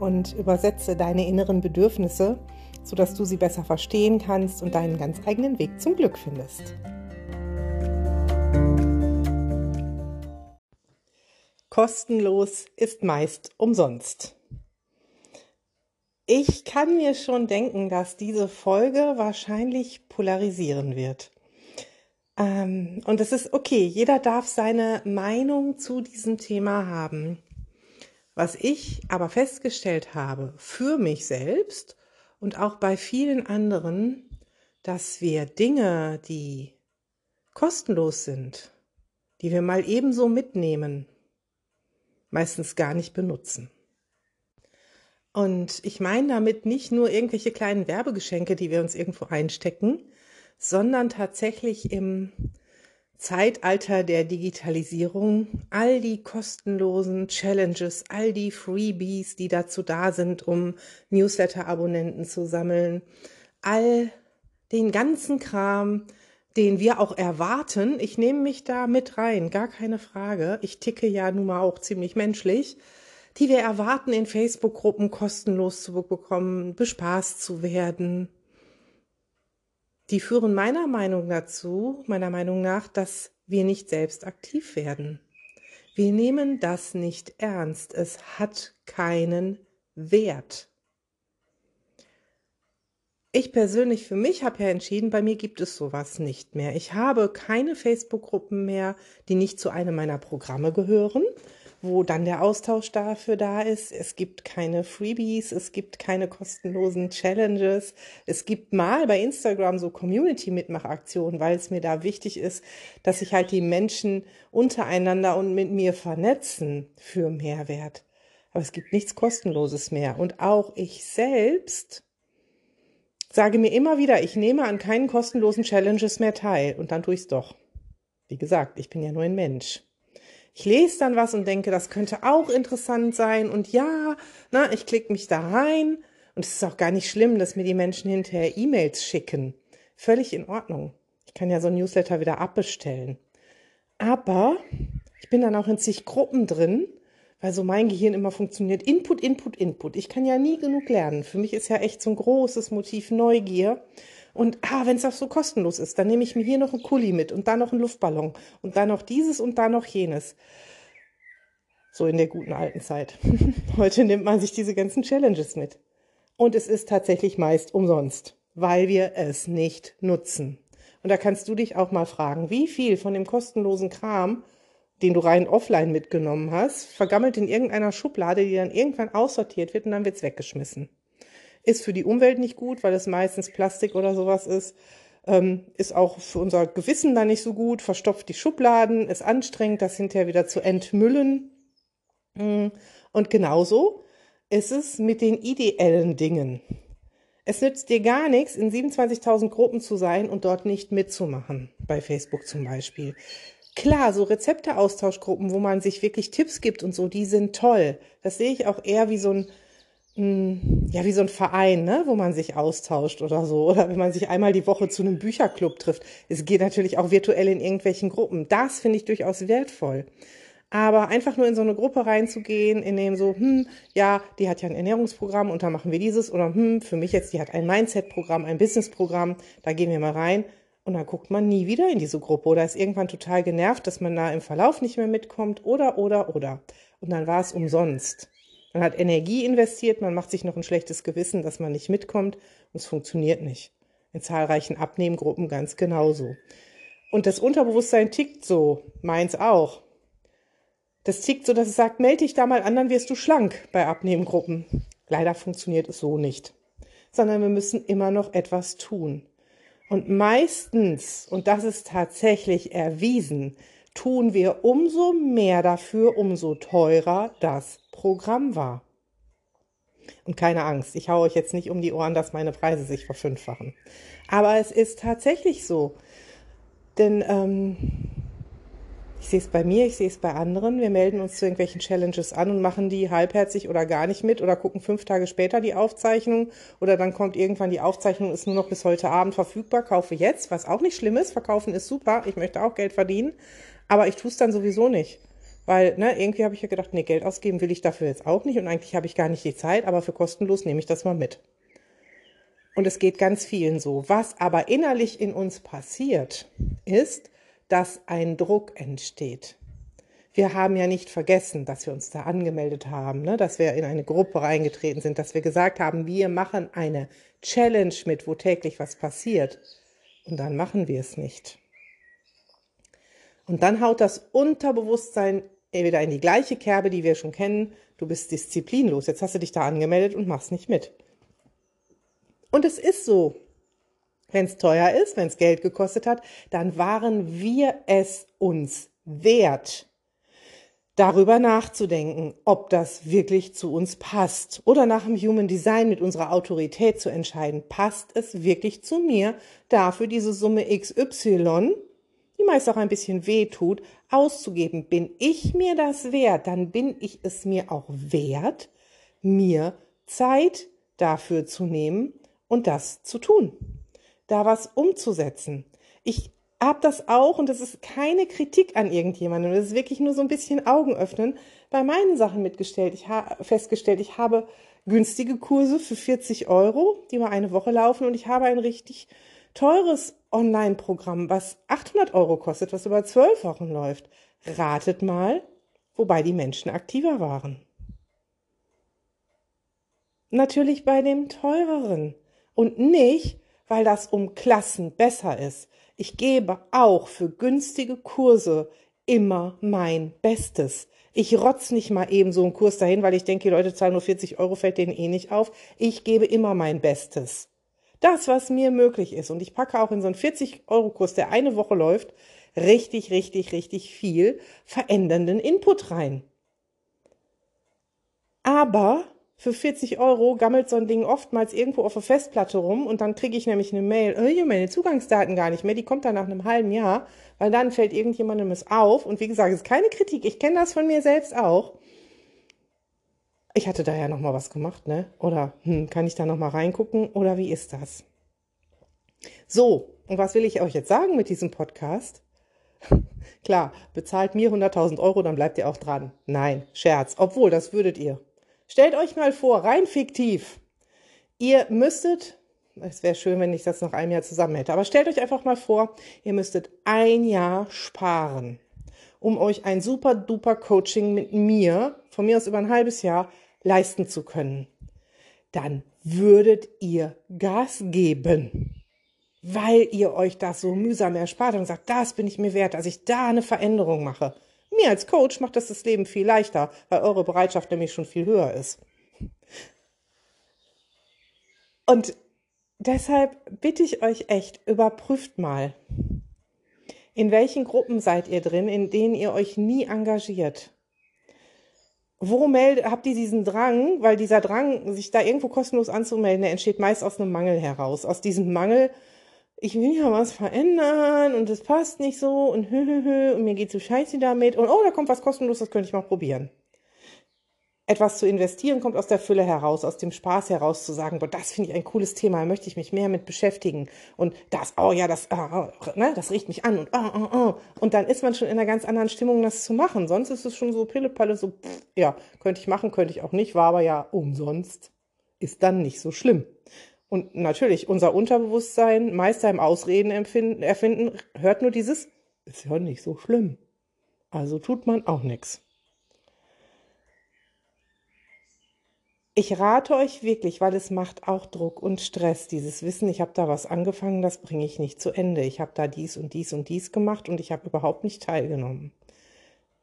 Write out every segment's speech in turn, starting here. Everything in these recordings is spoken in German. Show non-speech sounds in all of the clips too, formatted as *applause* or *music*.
und übersetze deine inneren Bedürfnisse, sodass du sie besser verstehen kannst und deinen ganz eigenen Weg zum Glück findest. Kostenlos ist meist umsonst. Ich kann mir schon denken, dass diese Folge wahrscheinlich polarisieren wird. Ähm, und es ist okay, jeder darf seine Meinung zu diesem Thema haben. Was ich aber festgestellt habe für mich selbst und auch bei vielen anderen, dass wir Dinge, die kostenlos sind, die wir mal ebenso mitnehmen, meistens gar nicht benutzen. Und ich meine damit nicht nur irgendwelche kleinen Werbegeschenke, die wir uns irgendwo einstecken, sondern tatsächlich im Zeitalter der Digitalisierung all die kostenlosen Challenges, all die Freebies, die dazu da sind, um Newsletter-Abonnenten zu sammeln, all den ganzen Kram, den wir auch erwarten. Ich nehme mich da mit rein, gar keine Frage. Ich ticke ja nun mal auch ziemlich menschlich, die wir erwarten, in Facebook-Gruppen kostenlos zu bekommen, bespaßt zu werden, die führen meiner Meinung dazu, meiner Meinung nach, dass wir nicht selbst aktiv werden. Wir nehmen das nicht ernst. Es hat keinen Wert. Ich persönlich für mich habe ja entschieden, bei mir gibt es sowas nicht mehr. Ich habe keine Facebook-Gruppen mehr, die nicht zu einem meiner Programme gehören wo dann der Austausch dafür da ist. Es gibt keine Freebies, es gibt keine kostenlosen Challenges. Es gibt mal bei Instagram so Community-Mitmachaktionen, weil es mir da wichtig ist, dass sich halt die Menschen untereinander und mit mir vernetzen für Mehrwert. Aber es gibt nichts Kostenloses mehr. Und auch ich selbst sage mir immer wieder, ich nehme an keinen kostenlosen Challenges mehr teil. Und dann tue ich es doch. Wie gesagt, ich bin ja nur ein Mensch ich lese dann was und denke, das könnte auch interessant sein und ja, na, ich klicke mich da rein und es ist auch gar nicht schlimm, dass mir die Menschen hinterher E-Mails schicken. Völlig in Ordnung. Ich kann ja so ein Newsletter wieder abbestellen. Aber ich bin dann auch in zig Gruppen drin, weil so mein Gehirn immer funktioniert. Input, Input, Input. Ich kann ja nie genug lernen. Für mich ist ja echt so ein großes Motiv Neugier. Und ah, wenn es auch so kostenlos ist, dann nehme ich mir hier noch einen Kuli mit und da noch einen Luftballon und dann noch dieses und da noch jenes. So in der guten alten Zeit. *laughs* Heute nimmt man sich diese ganzen Challenges mit. Und es ist tatsächlich meist umsonst, weil wir es nicht nutzen. Und da kannst du dich auch mal fragen, wie viel von dem kostenlosen Kram, den du rein offline mitgenommen hast, vergammelt in irgendeiner Schublade, die dann irgendwann aussortiert wird und dann wird's weggeschmissen. Ist für die Umwelt nicht gut, weil es meistens Plastik oder sowas ist. Ähm, ist auch für unser Gewissen da nicht so gut, verstopft die Schubladen, ist anstrengend, das hinterher wieder zu entmüllen. Mm, und genauso ist es mit den ideellen Dingen. Es nützt dir gar nichts, in 27.000 Gruppen zu sein und dort nicht mitzumachen, bei Facebook zum Beispiel. Klar, so Rezepte-Austauschgruppen, wo man sich wirklich Tipps gibt und so, die sind toll. Das sehe ich auch eher wie so ein ja, wie so ein Verein, ne, wo man sich austauscht oder so. Oder wenn man sich einmal die Woche zu einem Bücherclub trifft. Es geht natürlich auch virtuell in irgendwelchen Gruppen. Das finde ich durchaus wertvoll. Aber einfach nur in so eine Gruppe reinzugehen, in dem so, hm, ja, die hat ja ein Ernährungsprogramm und da machen wir dieses. Oder hm, für mich jetzt, die hat ein Mindset-Programm, ein Business-Programm, da gehen wir mal rein. Und dann guckt man nie wieder in diese Gruppe oder ist irgendwann total genervt, dass man da im Verlauf nicht mehr mitkommt oder, oder, oder. Und dann war es umsonst. Man hat Energie investiert, man macht sich noch ein schlechtes Gewissen, dass man nicht mitkommt und es funktioniert nicht. In zahlreichen Abnehmgruppen ganz genauso. Und das Unterbewusstsein tickt so, meins auch. Das tickt so, dass es sagt, melde dich da mal an, dann wirst du schlank bei Abnehmgruppen. Leider funktioniert es so nicht. Sondern wir müssen immer noch etwas tun. Und meistens, und das ist tatsächlich erwiesen, tun wir umso mehr dafür, umso teurer das Programm war. Und keine Angst, ich haue euch jetzt nicht um die Ohren, dass meine Preise sich verfünffachen. Aber es ist tatsächlich so. Denn ähm, ich sehe es bei mir, ich sehe es bei anderen. Wir melden uns zu irgendwelchen Challenges an und machen die halbherzig oder gar nicht mit oder gucken fünf Tage später die Aufzeichnung oder dann kommt irgendwann die Aufzeichnung, ist nur noch bis heute Abend verfügbar, kaufe jetzt, was auch nicht schlimm ist. Verkaufen ist super, ich möchte auch Geld verdienen, aber ich tue es dann sowieso nicht. Weil, ne, irgendwie habe ich ja gedacht, nee, Geld ausgeben will ich dafür jetzt auch nicht und eigentlich habe ich gar nicht die Zeit, aber für kostenlos nehme ich das mal mit. Und es geht ganz vielen so. Was aber innerlich in uns passiert, ist, dass ein Druck entsteht. Wir haben ja nicht vergessen, dass wir uns da angemeldet haben, ne? dass wir in eine Gruppe reingetreten sind, dass wir gesagt haben, wir machen eine Challenge mit, wo täglich was passiert. Und dann machen wir es nicht. Und dann haut das Unterbewusstsein wieder in die gleiche Kerbe, die wir schon kennen. Du bist disziplinlos. Jetzt hast du dich da angemeldet und machst nicht mit. Und es ist so. Wenn es teuer ist, wenn es Geld gekostet hat, dann waren wir es uns wert, darüber nachzudenken, ob das wirklich zu uns passt. Oder nach dem Human Design mit unserer Autorität zu entscheiden, passt es wirklich zu mir, dafür diese Summe XY, die meist auch ein bisschen weh tut, auszugeben. Bin ich mir das wert, dann bin ich es mir auch wert, mir Zeit dafür zu nehmen und das zu tun da was umzusetzen. Ich habe das auch, und das ist keine Kritik an irgendjemandem, das ist wirklich nur so ein bisschen Augen öffnen, bei meinen Sachen mitgestellt. Ich habe festgestellt, ich habe günstige Kurse für 40 Euro, die mal eine Woche laufen, und ich habe ein richtig teures Online-Programm, was 800 Euro kostet, was über zwölf Wochen läuft. Ratet mal, wobei die Menschen aktiver waren. Natürlich bei dem teureren und nicht, weil das um Klassen besser ist. Ich gebe auch für günstige Kurse immer mein Bestes. Ich rotz nicht mal eben so einen Kurs dahin, weil ich denke, die Leute zahlen nur 40 Euro, fällt denen eh nicht auf. Ich gebe immer mein Bestes. Das, was mir möglich ist. Und ich packe auch in so einen 40-Euro-Kurs, der eine Woche läuft, richtig, richtig, richtig viel verändernden Input rein. Aber für 40 Euro gammelt so ein Ding oftmals irgendwo auf der Festplatte rum und dann kriege ich nämlich eine Mail, oh, hier meine Zugangsdaten gar nicht mehr, die kommt dann nach einem halben Jahr, weil dann fällt irgendjemandem es auf und wie gesagt, es ist keine Kritik, ich kenne das von mir selbst auch. Ich hatte da ja noch mal was gemacht, ne? Oder hm, kann ich da noch mal reingucken oder wie ist das? So, und was will ich euch jetzt sagen mit diesem Podcast? *laughs* Klar, bezahlt mir 100.000 Euro, dann bleibt ihr auch dran. Nein, Scherz. Obwohl, das würdet ihr. Stellt euch mal vor, rein fiktiv, ihr müsstet, es wäre schön, wenn ich das noch einem Jahr zusammen hätte, aber stellt euch einfach mal vor, ihr müsstet ein Jahr sparen, um euch ein super duper Coaching mit mir, von mir aus über ein halbes Jahr, leisten zu können. Dann würdet ihr Gas geben weil ihr euch das so mühsam erspart und sagt, das bin ich mir wert, dass ich da eine Veränderung mache. Mir als Coach macht das das Leben viel leichter, weil eure Bereitschaft nämlich schon viel höher ist. Und deshalb bitte ich euch echt, überprüft mal, in welchen Gruppen seid ihr drin, in denen ihr euch nie engagiert? Wo meldet, habt ihr diesen Drang? Weil dieser Drang, sich da irgendwo kostenlos anzumelden, der entsteht meist aus einem Mangel heraus. Aus diesem Mangel, ich will ja was verändern und es passt nicht so und hö, hö, hö, und mir geht so scheiße damit und oh, da kommt was kostenlos, das könnte ich mal probieren. Etwas zu investieren kommt aus der Fülle heraus, aus dem Spaß heraus zu sagen, boah, das finde ich ein cooles Thema, da möchte ich mich mehr mit beschäftigen und das, oh ja, das, oh, ne, das riecht mich an und oh, oh, oh. und dann ist man schon in einer ganz anderen Stimmung, das zu machen. Sonst ist es schon so Pillepalle, so, pff, ja, könnte ich machen, könnte ich auch nicht, war aber ja umsonst, ist dann nicht so schlimm. Und natürlich, unser Unterbewusstsein, Meister im Ausreden erfinden, hört nur dieses, ist ja nicht so schlimm. Also tut man auch nichts. Ich rate euch wirklich, weil es macht auch Druck und Stress, dieses Wissen, ich habe da was angefangen, das bringe ich nicht zu Ende. Ich habe da dies und dies und dies gemacht und ich habe überhaupt nicht teilgenommen.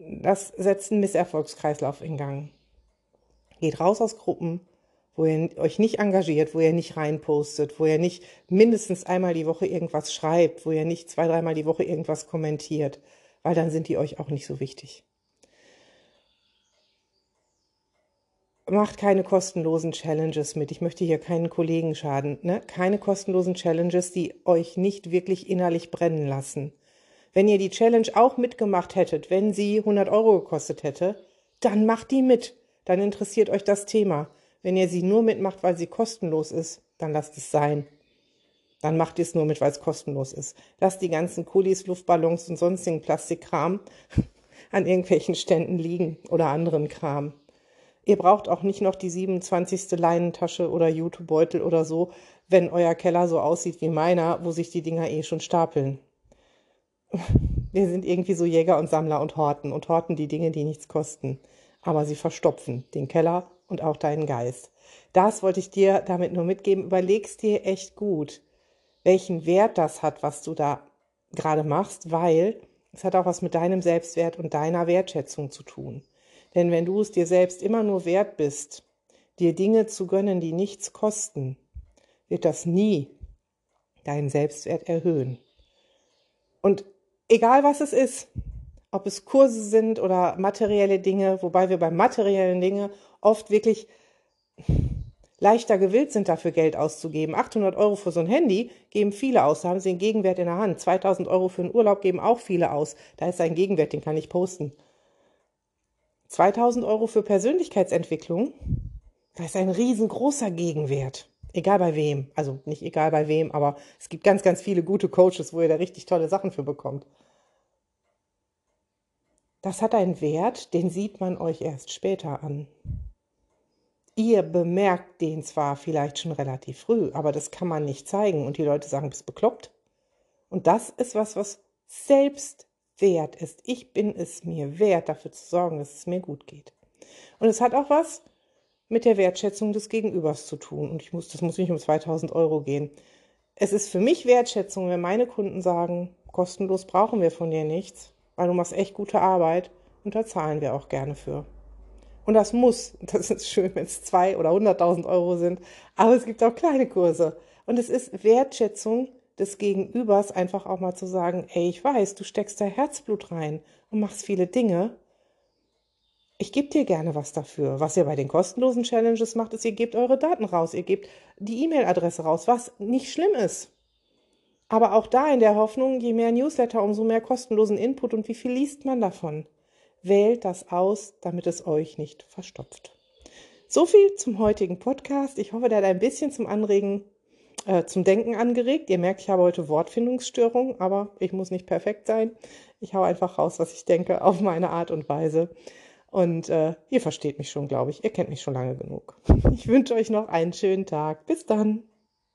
Das setzt einen Misserfolgskreislauf in Gang. Geht raus aus Gruppen, wo ihr euch nicht engagiert, wo ihr nicht reinpostet, wo ihr nicht mindestens einmal die Woche irgendwas schreibt, wo ihr nicht zwei, dreimal die Woche irgendwas kommentiert, weil dann sind die euch auch nicht so wichtig. Macht keine kostenlosen Challenges mit. Ich möchte hier keinen Kollegen schaden. Ne? Keine kostenlosen Challenges, die euch nicht wirklich innerlich brennen lassen. Wenn ihr die Challenge auch mitgemacht hättet, wenn sie 100 Euro gekostet hätte, dann macht die mit. Dann interessiert euch das Thema. Wenn ihr sie nur mitmacht, weil sie kostenlos ist, dann lasst es sein. Dann macht ihr es nur mit, weil es kostenlos ist. Lasst die ganzen Kulis, Luftballons und sonstigen Plastikkram *laughs* an irgendwelchen Ständen liegen oder anderen Kram. Ihr braucht auch nicht noch die 27. Leinentasche oder YouTube-Beutel oder so, wenn euer Keller so aussieht wie meiner, wo sich die Dinger eh schon stapeln. *laughs* Wir sind irgendwie so Jäger und Sammler und horten und horten die Dinge, die nichts kosten. Aber sie verstopfen den Keller und auch deinen Geist. Das wollte ich dir damit nur mitgeben. Überlegst dir echt gut, welchen Wert das hat, was du da gerade machst, weil es hat auch was mit deinem Selbstwert und deiner Wertschätzung zu tun. Denn wenn du es dir selbst immer nur wert bist, dir Dinge zu gönnen, die nichts kosten, wird das nie deinen Selbstwert erhöhen. Und egal was es ist, ob es Kurse sind oder materielle Dinge, wobei wir bei materiellen Dingen oft wirklich leichter gewillt sind, dafür Geld auszugeben. 800 Euro für so ein Handy geben viele aus, da haben sie den Gegenwert in der Hand. 2000 Euro für einen Urlaub geben auch viele aus. Da ist ein Gegenwert, den kann ich posten. 2000 Euro für Persönlichkeitsentwicklung, da ist ein riesengroßer Gegenwert. Egal bei wem. Also nicht egal bei wem, aber es gibt ganz, ganz viele gute Coaches, wo ihr da richtig tolle Sachen für bekommt. Das hat einen Wert, den sieht man euch erst später an. Ihr bemerkt den zwar vielleicht schon relativ früh, aber das kann man nicht zeigen und die Leute sagen, bist bekloppt. Und das ist was, was selbst wert ist. Ich bin es mir wert, dafür zu sorgen, dass es mir gut geht. Und es hat auch was mit der Wertschätzung des Gegenübers zu tun. Und ich muss, das muss nicht um 2000 Euro gehen. Es ist für mich Wertschätzung, wenn meine Kunden sagen, kostenlos brauchen wir von dir nichts, weil du machst echt gute Arbeit und da zahlen wir auch gerne für. Und das muss, *laughs* das ist schön, wenn es zwei oder hunderttausend Euro sind, aber es gibt auch kleine Kurse. Und es ist Wertschätzung des Gegenübers einfach auch mal zu sagen, ey, ich weiß, du steckst da Herzblut rein und machst viele Dinge. Ich gebe dir gerne was dafür. Was ihr bei den kostenlosen Challenges macht, ist, ihr gebt eure Daten raus, ihr gebt die E-Mail-Adresse raus, was nicht schlimm ist. Aber auch da in der Hoffnung, je mehr Newsletter, umso mehr kostenlosen Input und wie viel liest man davon? Wählt das aus, damit es euch nicht verstopft. So viel zum heutigen Podcast. Ich hoffe, der hat ein bisschen zum Anregen äh, zum Denken angeregt. Ihr merkt, ich habe heute Wortfindungsstörungen, aber ich muss nicht perfekt sein. Ich hau einfach raus, was ich denke, auf meine Art und Weise. Und äh, ihr versteht mich schon, glaube ich. Ihr kennt mich schon lange genug. Ich wünsche euch noch einen schönen Tag. Bis dann.